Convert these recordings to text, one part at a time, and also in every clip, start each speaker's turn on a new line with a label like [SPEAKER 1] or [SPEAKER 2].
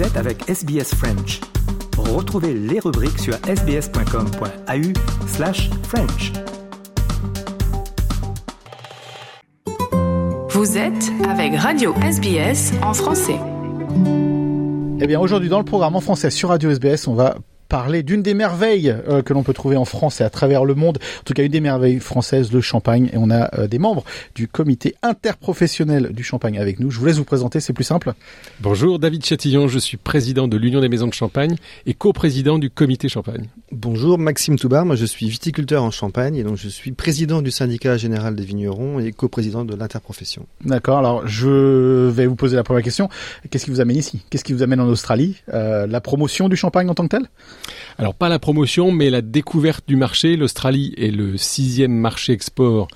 [SPEAKER 1] Vous êtes avec SBS French. Retrouvez les rubriques sur sbs.com.au slash French.
[SPEAKER 2] Vous êtes avec Radio SBS en français.
[SPEAKER 3] Eh bien, aujourd'hui, dans le programme en français sur Radio SBS, on va parler d'une des merveilles euh, que l'on peut trouver en France et à travers le monde. En tout cas, une des merveilles françaises, le champagne. Et on a euh, des membres du comité interprofessionnel du champagne avec nous. Je vous laisse vous présenter, c'est plus simple.
[SPEAKER 4] Bonjour, David Chatillon, je suis président de l'Union des maisons de champagne et coprésident du comité champagne.
[SPEAKER 5] Bonjour, Maxime Toubar, moi je suis viticulteur en Champagne et donc je suis président du syndicat général des vignerons et coprésident de l'interprofession.
[SPEAKER 3] D'accord, alors je vais vous poser la première question. Qu'est-ce qui vous amène ici? Qu'est-ce qui vous amène en Australie? Euh, La promotion du champagne en tant que tel?
[SPEAKER 4] Alors pas la promotion, mais la découverte du marché. L'Australie est le sixième marché export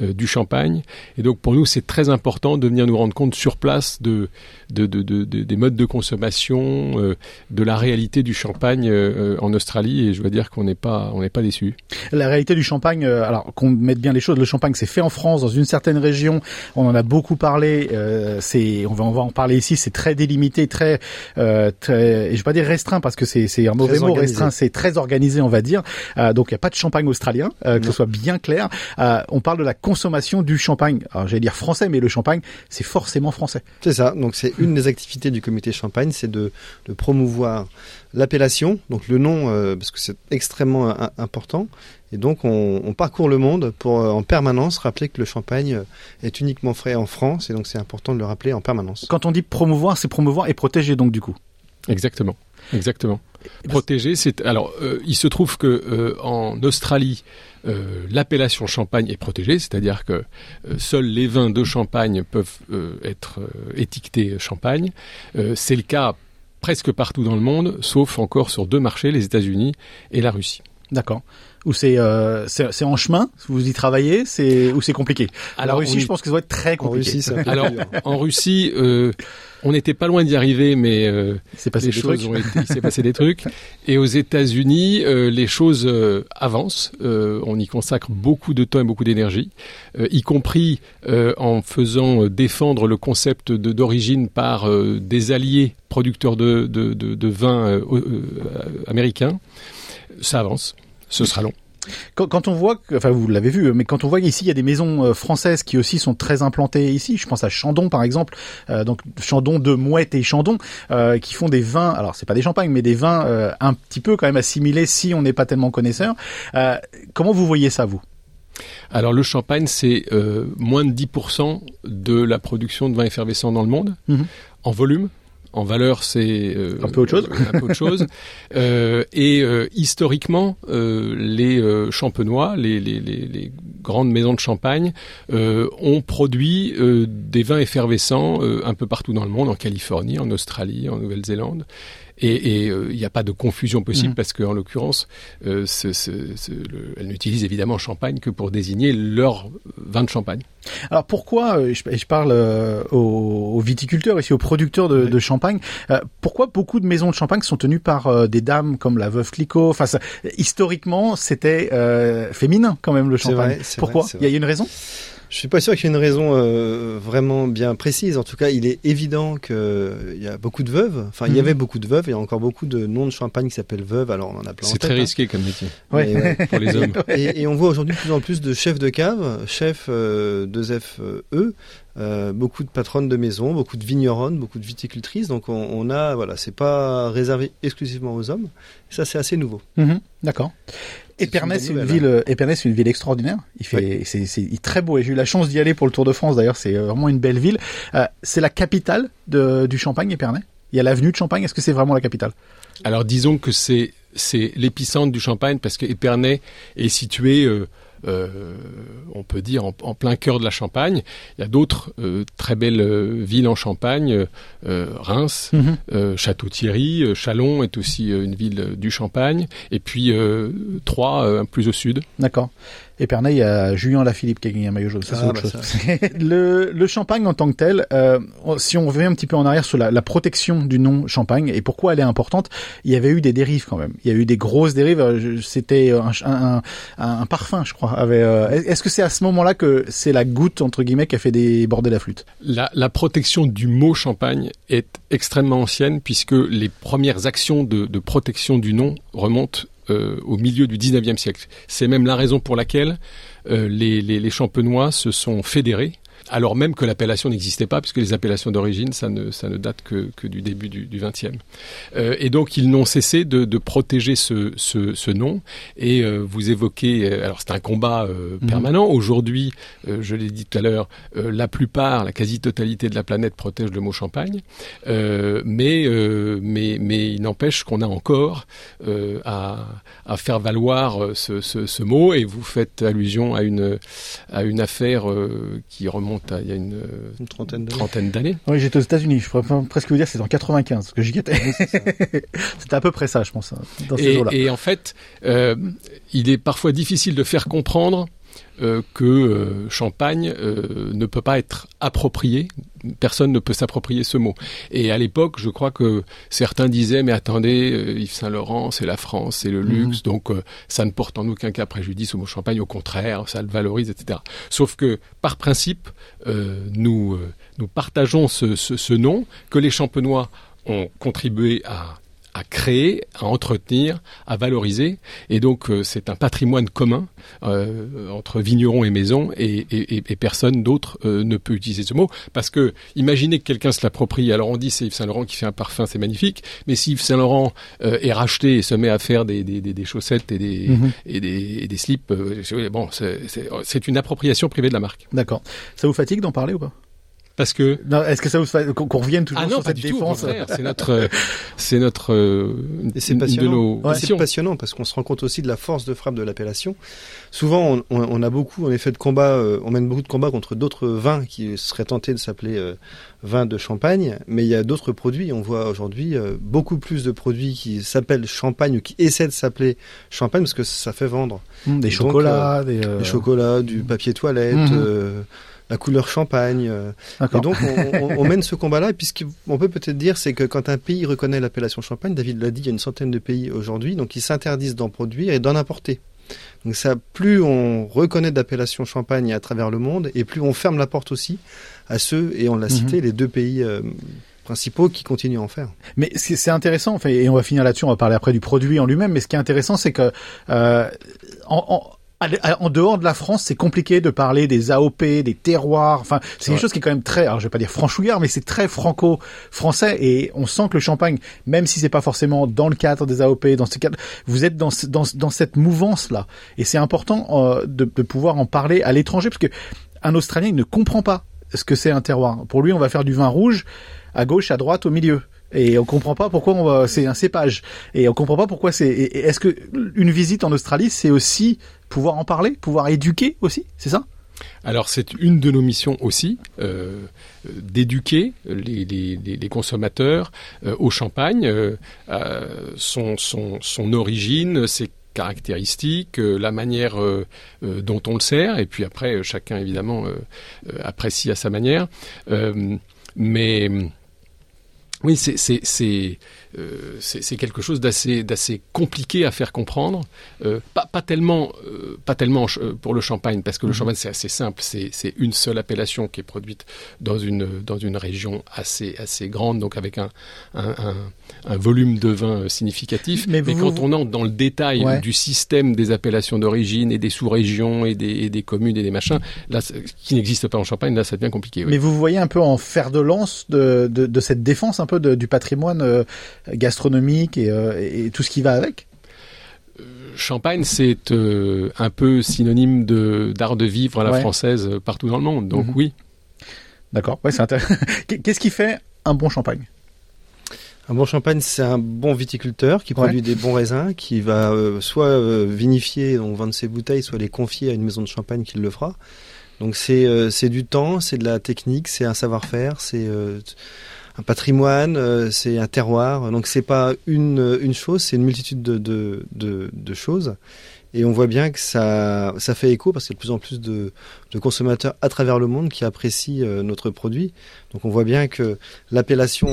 [SPEAKER 4] euh, du champagne. Et donc pour nous, c'est très important de venir nous rendre compte sur place de, de, de, de- de- des modes de consommation, euh, de la réalité du champagne euh, en Australie. Et je dois dire qu'on n'est pas, on n'est pas déçus.
[SPEAKER 3] La réalité du champagne, euh, alors qu'on mette bien les choses, le champagne c'est fait en France, dans une certaine région, on en a beaucoup parlé, euh, c'est, on va, on va en parler ici, c'est très délimité, très, euh, très, et je vais pas dire restreint parce que c'est, c'est un mauvais mot,
[SPEAKER 5] organisé.
[SPEAKER 3] restreint, c'est très organisé, on va dire. Euh, donc il n'y a pas de champagne australien, euh, que ce soit bien clair. Euh, on parle de la consommation du champagne. Alors j'allais dire français, mais le champagne c'est forcément français.
[SPEAKER 5] C'est ça, donc c'est une des activités du comité Champagne, c'est de, de promouvoir l'appellation, donc le nom, euh, parce que c'est extrêmement euh, important. Et donc on, on parcourt le monde pour euh, en permanence rappeler que le champagne est uniquement frais en France et donc c'est important de le rappeler en permanence.
[SPEAKER 3] Quand on dit promouvoir, c'est promouvoir et protéger donc du coup.
[SPEAKER 4] Exactement, exactement. Protéger, c'est alors euh, il se trouve que euh, en Australie, euh, l'appellation champagne est protégée, c'est-à-dire que seuls les vins de champagne peuvent être étiquetés champagne. C'est le cas presque partout dans le monde, sauf encore sur deux marchés, les États-Unis et la Russie.
[SPEAKER 3] D'accord. Ou c'est, euh, c'est, c'est en chemin, vous y travaillez, c'est, ou c'est compliqué?
[SPEAKER 4] Alors,
[SPEAKER 3] Russie,
[SPEAKER 4] on y-
[SPEAKER 3] je pense que ça va être très
[SPEAKER 5] En
[SPEAKER 3] compliqué.
[SPEAKER 5] Russie, c'est un peu
[SPEAKER 4] Alors, en Russie, euh, on n'était pas loin d'y arriver, mais euh,
[SPEAKER 3] Il s'est passé
[SPEAKER 4] les
[SPEAKER 3] des
[SPEAKER 4] choses
[SPEAKER 3] trucs.
[SPEAKER 4] ont été, il s'est passé des trucs. Et aux États-Unis, euh, les choses euh, avancent. Euh, on y consacre beaucoup de temps et beaucoup d'énergie, euh, y compris euh, en faisant défendre le concept de- d'origine par euh, des alliés producteurs de, de, de, de vins euh, euh, américains. Ça avance. Ce sera long.
[SPEAKER 3] Quand, quand on voit, que- enfin vous l'avez vu, mais quand on voit qu'ici il y a des maisons euh, françaises qui aussi sont très implantées ici, je pense à Chandon par exemple, euh, donc Chandon de Mouette et Chandon, euh, qui font des vins, alors c'est pas des champagnes, mais des vins euh, un petit peu quand même assimilés si on n'est pas tellement connaisseur. Comment vous voyez ça vous?
[SPEAKER 4] Alors le champagne, c'est moins de 10% de la production de vins effervescents dans le monde,
[SPEAKER 3] Mhm.
[SPEAKER 4] en volume. En valeur, c'est euh,
[SPEAKER 3] Un peu autre chose.
[SPEAKER 4] un peu autre chose. Euh, et euh, historiquement, euh, les euh, champenois, les, les, les, les grandes maisons de champagne, euh, ont produit euh, des vins effervescents euh, un peu partout dans le monde, en Californie, en Australie, en Nouvelle-Zélande. Et il n'y a pas de confusion possible
[SPEAKER 3] Mhm.
[SPEAKER 4] parce qu'en l'occurrence, euh, ce- ce- ce- le- elles n'utilisent évidemment champagne que pour désigner leur vin de champagne.
[SPEAKER 3] Alors pourquoi, euh, je, je parle euh, aux, viticulteurs ici, aux producteurs de,
[SPEAKER 4] Oui.
[SPEAKER 3] de champagne, euh, pourquoi beaucoup de maisons de champagne sont tenues par des dames comme la veuve Clicquot? Enfin, ça- historiquement, c'était euh, féminin quand même le champagne.
[SPEAKER 5] vrai,
[SPEAKER 3] pourquoi?
[SPEAKER 5] vrai,
[SPEAKER 3] Il y a une raison?
[SPEAKER 5] Je suis pas sûr qu'il y ait une raison euh, vraiment bien précise. En tout cas, il est évident qu'il y a beaucoup de veuves. Enfin, il y
[SPEAKER 3] Mhm.
[SPEAKER 5] avait beaucoup de veuves. Il y a encore beaucoup de noms de champagne qui s'appellent veuves. Alors, on en a plein
[SPEAKER 4] C'est
[SPEAKER 5] tête,
[SPEAKER 4] très
[SPEAKER 5] hein.
[SPEAKER 4] risqué comme métier
[SPEAKER 3] Ouais.
[SPEAKER 5] Mais ouais.
[SPEAKER 4] pour les hommes.
[SPEAKER 5] et, et on voit aujourd'hui de plus en plus de chefs de cave, chefs euh, 2FE, euh, beaucoup de patronnes de maison, beaucoup de vigneronnes, beaucoup de viticultrices. Donc on, on a, voilà, c'est pas réservé exclusivement aux hommes. Ça, c'est assez nouveau.
[SPEAKER 3] Mhm, D'accord. Épernay, c'est une ville, euh, Épernay, c'est une ville extraordinaire. Il fait, c'est, c'est très beau. Et j'ai eu la chance d'y aller pour le Tour de France. D'ailleurs, c'est euh, vraiment une belle ville. Euh, c'est la capitale de, du Champagne, Épernay? Il y a l'avenue de Champagne? Est-ce que c'est vraiment la capitale?
[SPEAKER 4] Alors disons que c'est c'est l'épicentre du Champagne parce que Épernay est situé, euh, on peut dire, en, en plein cœur de la Champagne. Il y a d'autres euh, très belles euh, villes en Champagne, euh, Reims,
[SPEAKER 3] Mhm.
[SPEAKER 4] euh, Château-Thierry, euh, Chalon est aussi euh, une ville euh, du Champagne, et puis euh, Troyes, euh, plus au sud.
[SPEAKER 3] D'accord. Épernay, il y a Julien Lafilippe qui a gagné un maillot jaune. Ça, c'est
[SPEAKER 5] Ah,
[SPEAKER 3] autre
[SPEAKER 5] bah,
[SPEAKER 3] chose. le, le champagne en tant que tel, euh, si on revient un petit peu en arrière sur la, la protection du nom champagne et pourquoi elle est importante, il y avait eu des dérives quand même. Il y a eu des grosses dérives. Euh, C'était un, un, un, un parfum, je crois. Avait, euh, Est-ce que c'est à ce moment-là que c'est la goutte entre guillemets qui a fait déborder la flûte?
[SPEAKER 4] La, la protection du mot champagne est extrêmement ancienne puisque les premières actions de, de protection du nom remontent euh, au milieu du 19e siècle. C'est même la raison pour laquelle euh, les, champenois se sont fédérés alors même que l'appellation n'existait pas, puisque les appellations d'origine, ça ne, ça ne date que, que du début du, 20e. Euh, et donc, ils n'ont cessé de, de protéger ce, ce, ce nom. Et euh, vous évoquez, euh, alors c'est un combat euh,
[SPEAKER 3] Mhm.
[SPEAKER 4] permanent. Aujourd'hui, je l'ai dit tout à l'heure, la plupart, la quasi-totalité de la planète protège le mot champagne. Mais, mais, mais il n'empêche qu'on a encore à, à faire valoir ce, ce, ce mot. Et vous faites allusion à une, à une affaire qui remonte à il y a une euh,
[SPEAKER 5] Une trentaine d'années.
[SPEAKER 4] trentaine d'années.
[SPEAKER 3] Oui, j'étais aux États-Unis. Je pourrais presque vous dire que c'est en 95 que j'y étais. C'était à peu près ça, je pense, hein, dans ces
[SPEAKER 4] Et,
[SPEAKER 3] jours-là.
[SPEAKER 4] et en fait, euh, il est parfois difficile de faire comprendre euh, que euh, Champagne euh, ne peut pas être approprié. Personne ne peut s'approprier ce mot. Et à l'époque, je crois que certains disaient mais attendez, Yves Saint Laurent, c'est la France, c'est le luxe, donc ça ne porte en aucun cas préjudice au mot Champagne. Au contraire, ça le valorise, etc. Sauf que par principe, nous nous partageons ce, ce, ce nom que les Champenois ont contribué à à créer, à entretenir, à valoriser. Et donc, euh, c'est un patrimoine commun euh, entre vignerons et maisons, et, et, et- personne d'autre euh, ne peut utiliser ce mot. Parce que, imaginez que quelqu'un se l'approprie. Alors, on dit c'est Yves Saint Laurent qui fait un parfum, c'est magnifique. Mais si Yves Saint Laurent euh, est racheté et se met à faire des, des, des, des chaussettes et des,
[SPEAKER 3] Mhm.
[SPEAKER 4] et des, et des slips, euh, bon, c'est une appropriation privée de la marque.
[SPEAKER 3] D'accord. Ça vous fatigue d'en parler ou pas?
[SPEAKER 4] Parce que
[SPEAKER 3] Non, Est-ce que ça vous fa- qu'on revienne toujours
[SPEAKER 4] ah non,
[SPEAKER 3] sur cette
[SPEAKER 4] du tout. Au
[SPEAKER 3] défense
[SPEAKER 4] c'est notre, euh, c'est notre, euh,
[SPEAKER 5] c'est passionnant.
[SPEAKER 3] Ouais.
[SPEAKER 5] C'est passionnant parce qu'on se rend compte aussi de la force de frappe de l'appellation. Souvent, on, on- on a beaucoup, en effet, de combats, euh, on mène beaucoup de combats contre d'autres vins qui seraient tentés de s'appeler euh, vin de champagne, mais il y a d'autres produits. On voit aujourd'hui euh, beaucoup plus de produits qui s'appellent champagne ou qui essaient de s'appeler champagne parce que ça fait vendre.
[SPEAKER 3] Des
[SPEAKER 5] Donc,
[SPEAKER 3] chocolats, des... euh,
[SPEAKER 5] Du chocolat, du papier toilette,
[SPEAKER 3] Mhm.
[SPEAKER 5] La couleur champagne. euh, et donc, on, on- on mène ce combat-là. Et puis, ce qu'on peut peut-être dire, c'est que quand un pays reconnaît l'appellation champagne, David l'a dit, il y a une centaine de pays aujourd'hui, donc ils s'interdisent d'en produire et d'en importer. Donc, ça, plus on reconnaît d'appellation champagne à travers le monde, et plus on ferme la porte aussi à ceux, et on l'a
[SPEAKER 3] Mhm.
[SPEAKER 5] cité, les deux pays euh, principaux qui continuent à en faire.
[SPEAKER 3] Mais c'est intéressant, enfin, et on va finir là-dessus, on va parler après du produit en lui-même, mais ce qui est intéressant, c'est que euh, en, en, à- en dehors de la France, c'est compliqué de parler des AOP, des terroirs. Enfin, c'est quelque chose qui est quand même très, alors je vais pas dire franchouillard, mais c'est très franco-français et on sent que le champagne, même si c'est pas forcément dans le cadre des AOP, dans ce cadre, vous êtes dans dans, dans cette mouvance-là. Et c'est important euh, de, de pouvoir en parler à l'étranger parce que un Australien il ne comprend pas ce que c'est un terroir. Pour lui, on va faire du vin rouge à gauche, à droite, au milieu. Et on comprend pas pourquoi on va, c'est un cépage. Et on comprend pas pourquoi c'est, est-ce que une visite en Australie, c'est aussi pouvoir en parler, pouvoir éduquer aussi, c'est ça?
[SPEAKER 4] Alors c'est une de nos missions aussi, euh, d'éduquer les, consommateurs euh, au champagne, euh, son, son, origine, ses caractéristiques, la manière dont on le sert, et puis après chacun évidemment apprécie à sa manière. Mais oui, c'est c'est c'est euh, c'est c'est quelque chose d'assez d'assez compliqué à faire comprendre. Euh, pas pas tellement euh, pas tellement euh, pour le champagne parce que le
[SPEAKER 3] Mhm.
[SPEAKER 4] champagne c'est assez simple. C'est c'est une seule appellation qui est produite dans une dans une région assez assez grande donc avec un un, un, un volume de vin euh, significatif.
[SPEAKER 3] Mais
[SPEAKER 4] Mais,
[SPEAKER 3] vous-
[SPEAKER 4] quand on entre dans le détail
[SPEAKER 3] Ouais.
[SPEAKER 4] du système des appellations d'origine et des sous-régions et des, et des communes et des machins, là qui n'existe pas en Champagne, là ça devient compliqué. oui.
[SPEAKER 3] Mais vous voyez un peu en fer de lance de, de, de cette défense un peu de- du patrimoine euh, gastronomique et, euh, et tout ce qui va avec.
[SPEAKER 4] Champagne, c'est euh, un peu synonyme de d'art de vivre à la
[SPEAKER 3] Ouais.
[SPEAKER 4] française euh, partout dans le monde. Donc
[SPEAKER 3] Mhm.
[SPEAKER 4] oui.
[SPEAKER 3] D'accord. Ouais, c'est intéressant. Qu'est-ce qui fait un bon champagne?
[SPEAKER 5] Un bon champagne, c'est un bon viticulteur qui
[SPEAKER 3] Ouais.
[SPEAKER 5] produit des bons raisins, qui va euh, soit euh, vinifier, donc vendre ses bouteilles, soit les confier à une maison de champagne qui le fera. Donc c'est euh, c'est du temps, c'est de la technique, c'est un savoir-faire, c'est euh, un patrimoine, euh, c'est un terroir. Donc c'est pas une chose, c'est une multitude de choses. Et on voit bien que ça, fait écho parce qu'il y a de plus en plus de, consommateurs à travers le monde qui apprécient euh, notre produit. Donc on voit bien que l'appellation,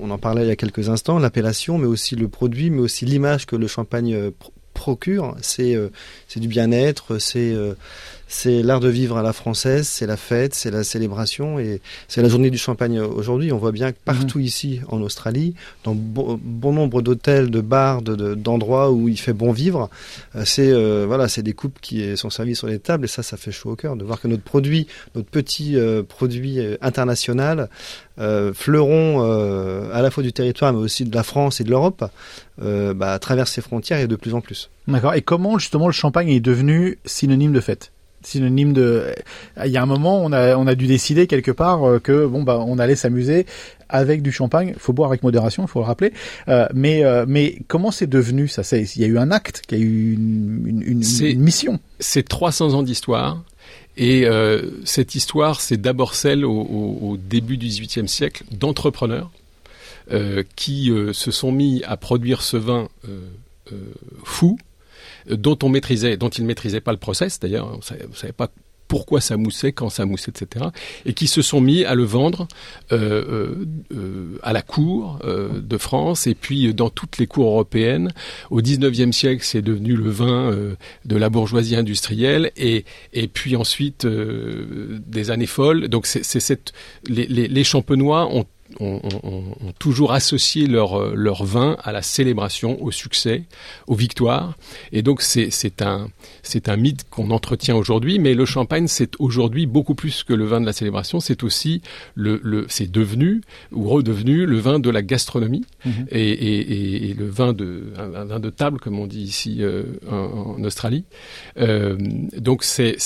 [SPEAKER 5] on, en parlait il y a quelques instants, l'appellation, mais aussi le produit, mais aussi l'image que le champagne euh, procure, c'est du bien-être, c'est c'est l'art de vivre à la française, c'est la fête, c'est la célébration et c'est la journée du champagne aujourd'hui. On voit bien que partout mhm. ici en Australie, dans bon, bon nombre d'hôtels, de bars, d'endroits où il fait bon vivre, euh, c'est voilà, c'est des coupes qui sont servies sur les tables et ça, ça fait chaud au cœur de voir que notre produit, notre petit produit international, fleuron à la fois du territoire mais aussi de la France et de l'Europe, bah, traverse ces frontières et de plus en plus.
[SPEAKER 3] D'accord. Et comment justement le champagne est devenu synonyme de fête? Synonyme de il y a un moment on a on a dû décider quelque part euh, que bon bah on allait s'amuser avec du champagne. Il faut boire avec modération il faut le rappeler. Euh, mais euh, mais comment c'est devenu ça? C'est il y a eu un acte il y a eu une, une, une, une mission.
[SPEAKER 4] c'est 300 ans d'histoire. Et euh, cette histoire c'est d'abord celle au, au, au, début du XVIIIe siècle d'entrepreneurs qui se sont mis à produire ce vin fou dont on maîtrisait, dont ils maîtrisaient pas le process, d'ailleurs, on savait, savait pas pourquoi ça moussait, quand ça moussait, etc. Et qui se sont mis à le vendre euh, euh, à la cour euh, de France et puis dans toutes les cours européennes. Au 19e siècle, c'est devenu le vin euh, de la bourgeoisie industrielle et, et puis ensuite euh, des années folles. Donc c'est cette les champenois ont ont, ont, ont, toujours associé leur, leur vin à la célébration, au succès, aux victoires. Et donc c'est un, un mythe qu'on entretient aujourd'hui, mais le champagne, c'est aujourd'hui beaucoup plus que le vin de la célébration, c'est aussi, le, le c'est devenu ou redevenu le vin de la gastronomie mmh. et, et, et, le vin de, un, un, vin de table, comme on dit ici euh, en, en, Australie. Euh, donc c'est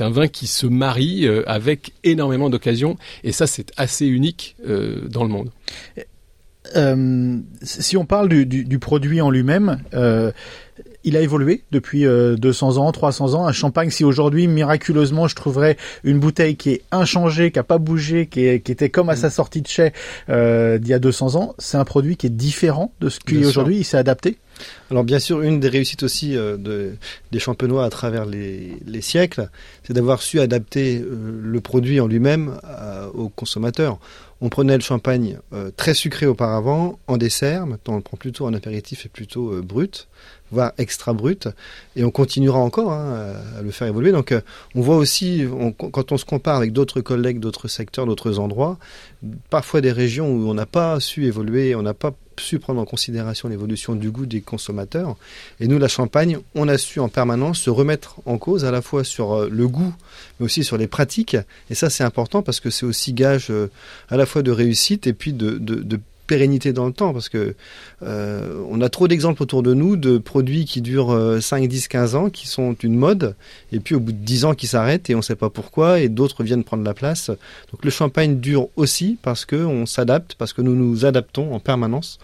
[SPEAKER 4] un vin qui se marie euh, avec énormément d'occasions, et ça c'est assez unique euh, dans le monde.
[SPEAKER 3] Euh, si on parle du, du, du produit en lui-même, euh, il a évolué depuis euh, 200 ans, 300 ans. Un champagne, si aujourd'hui, miraculeusement, je trouverais une bouteille qui est inchangée, qui a pas bougé, qui, est, qui était comme à sa sortie de chez euh, d'il y a 200 ans, c'est un produit qui est différent de ce qu'il est aujourd'hui. Il s'est adapté.
[SPEAKER 5] Alors bien sûr, une des réussites aussi euh, de, des champenois à travers les, les siècles, c'est d'avoir su adapter euh, le produit en lui-même euh, aux consommateurs. On prenait le champagne euh, très sucré auparavant, en dessert, maintenant on le prend plutôt en apéritif et plutôt euh, brut, voire extra brut, et on continuera encore hein, à le faire évoluer. Donc on voit aussi, quand on se compare avec d'autres collègues, d'autres secteurs, d'autres endroits, parfois des régions où on n'a pas su évoluer, on n'a pas su prendre en considération l'évolution du goût des consommateurs. Et nous, la Champagne, on a su en permanence se remettre en cause à la fois sur le goût, mais aussi sur les pratiques. Et ça, c'est important parce que c'est aussi gage à la fois de réussite et puis de pérennité dans le temps parce que euh, on a trop d'exemples autour de nous de produits qui durent euh, 5, 10, 15 ans, qui sont une mode, et puis au bout de 10 ans qui s'arrêtent et on ne sait pas pourquoi, et d'autres viennent prendre la place. Donc le champagne dure aussi parce qu'on s'adapte, parce que nous nous adaptons en permanence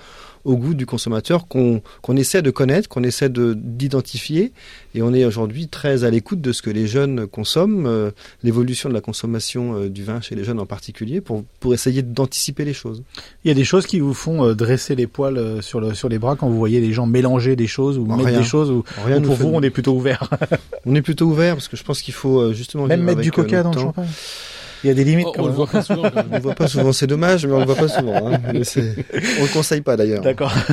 [SPEAKER 5] au goût du consommateur qu'on qu essaie de connaître, qu'on essaie d'identifier. Et on est aujourd'hui très à l'écoute de ce que les jeunes consomment, euh, l'évolution de la consommation euh, du vin chez les jeunes en particulier, pour, pour essayer d'anticiper les choses.
[SPEAKER 3] Il y a des choses qui vous font euh, dresser les poils sur, le, sur les bras quand vous voyez les gens mélanger des choses ou
[SPEAKER 5] Rien.
[SPEAKER 3] mettre des choses, ou,
[SPEAKER 5] Rien
[SPEAKER 3] ou pour vous on est plutôt ouvert.
[SPEAKER 5] On est plutôt ouvert parce que je pense qu'il faut justement
[SPEAKER 3] Même mettre du
[SPEAKER 5] avec,
[SPEAKER 3] coca dans le champagne. Il y a des limites
[SPEAKER 4] Oh,
[SPEAKER 3] quand
[SPEAKER 4] on le
[SPEAKER 3] même.
[SPEAKER 4] voit pas souvent. quand
[SPEAKER 5] On le voit pas souvent, c'est dommage, mais on le voit pas souvent. Hein. Mais on le conseille pas d'ailleurs.
[SPEAKER 3] D'accord.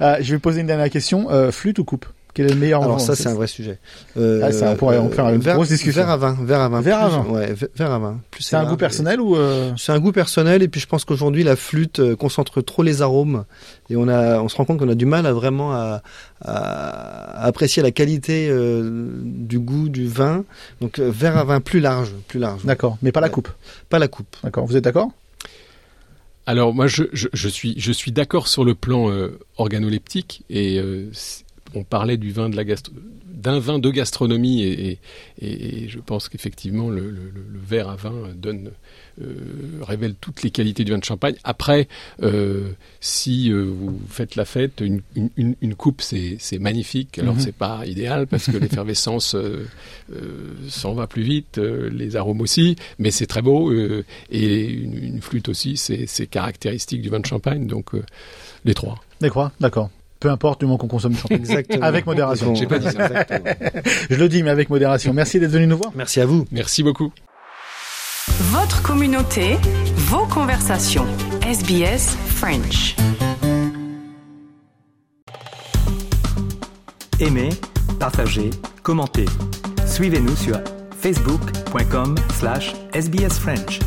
[SPEAKER 3] Euh, je vais poser une dernière question. Euh, flûte ou coupe? Quel est le meilleur
[SPEAKER 5] Alors ça c'est un vrai sujet. Euh,
[SPEAKER 3] Ah, ça, on pourrait en faire une
[SPEAKER 5] verre-
[SPEAKER 3] grosse discussion.
[SPEAKER 5] Verre à vin, verre à vin,
[SPEAKER 3] Verre à vin.
[SPEAKER 5] Ouais, ve- verre à vin.
[SPEAKER 3] C'est un goût
[SPEAKER 5] et-
[SPEAKER 3] personnel ou euh...
[SPEAKER 5] C'est un goût personnel et puis je pense qu'aujourd'hui la flûte euh, concentre trop les arômes et on a, on se rend compte qu'on a du mal à vraiment à, apprécier la qualité euh, du goût du vin. Donc euh, verre à vin plus large, plus large.
[SPEAKER 3] D'accord, mais pas la
[SPEAKER 5] Ouais.
[SPEAKER 3] coupe.
[SPEAKER 5] Pas la coupe.
[SPEAKER 3] D'accord. Vous êtes d'accord?
[SPEAKER 4] Alors moi, je, je, je suis, je suis d'accord sur le plan euh, organoleptique et euh, on parlait du vin de la gastro d'un vin de gastronomie et, et, et je pense qu'effectivement le, le, le- le verre à vin donne euh, révèle toutes les qualités du vin de champagne. Après, euh, si euh, vous faites la fête, une, une, une- une coupe c'est magnifique. Alors
[SPEAKER 3] Mhm.
[SPEAKER 4] c'est pas idéal parce que l'effervescence s'en va plus vite, les arômes aussi, mais c'est très beau et une, une flûte aussi, c'est caractéristique du vin de champagne. Donc les trois.
[SPEAKER 3] D'accord. D'accord. Peu importe du moment qu'on consomme du champagne.
[SPEAKER 5] Exactement.
[SPEAKER 3] Avec modération.
[SPEAKER 4] J'ai pas dit ça.
[SPEAKER 5] Exactement.
[SPEAKER 3] Je le dis, mais avec modération. Merci d'être venu nous voir.
[SPEAKER 5] Merci à vous.
[SPEAKER 4] Merci beaucoup.
[SPEAKER 2] Votre communauté, vos conversations. SBS French.
[SPEAKER 1] Aimez, partagez, commentez. Suivez-nous sur facebook.com slash sbsfrench.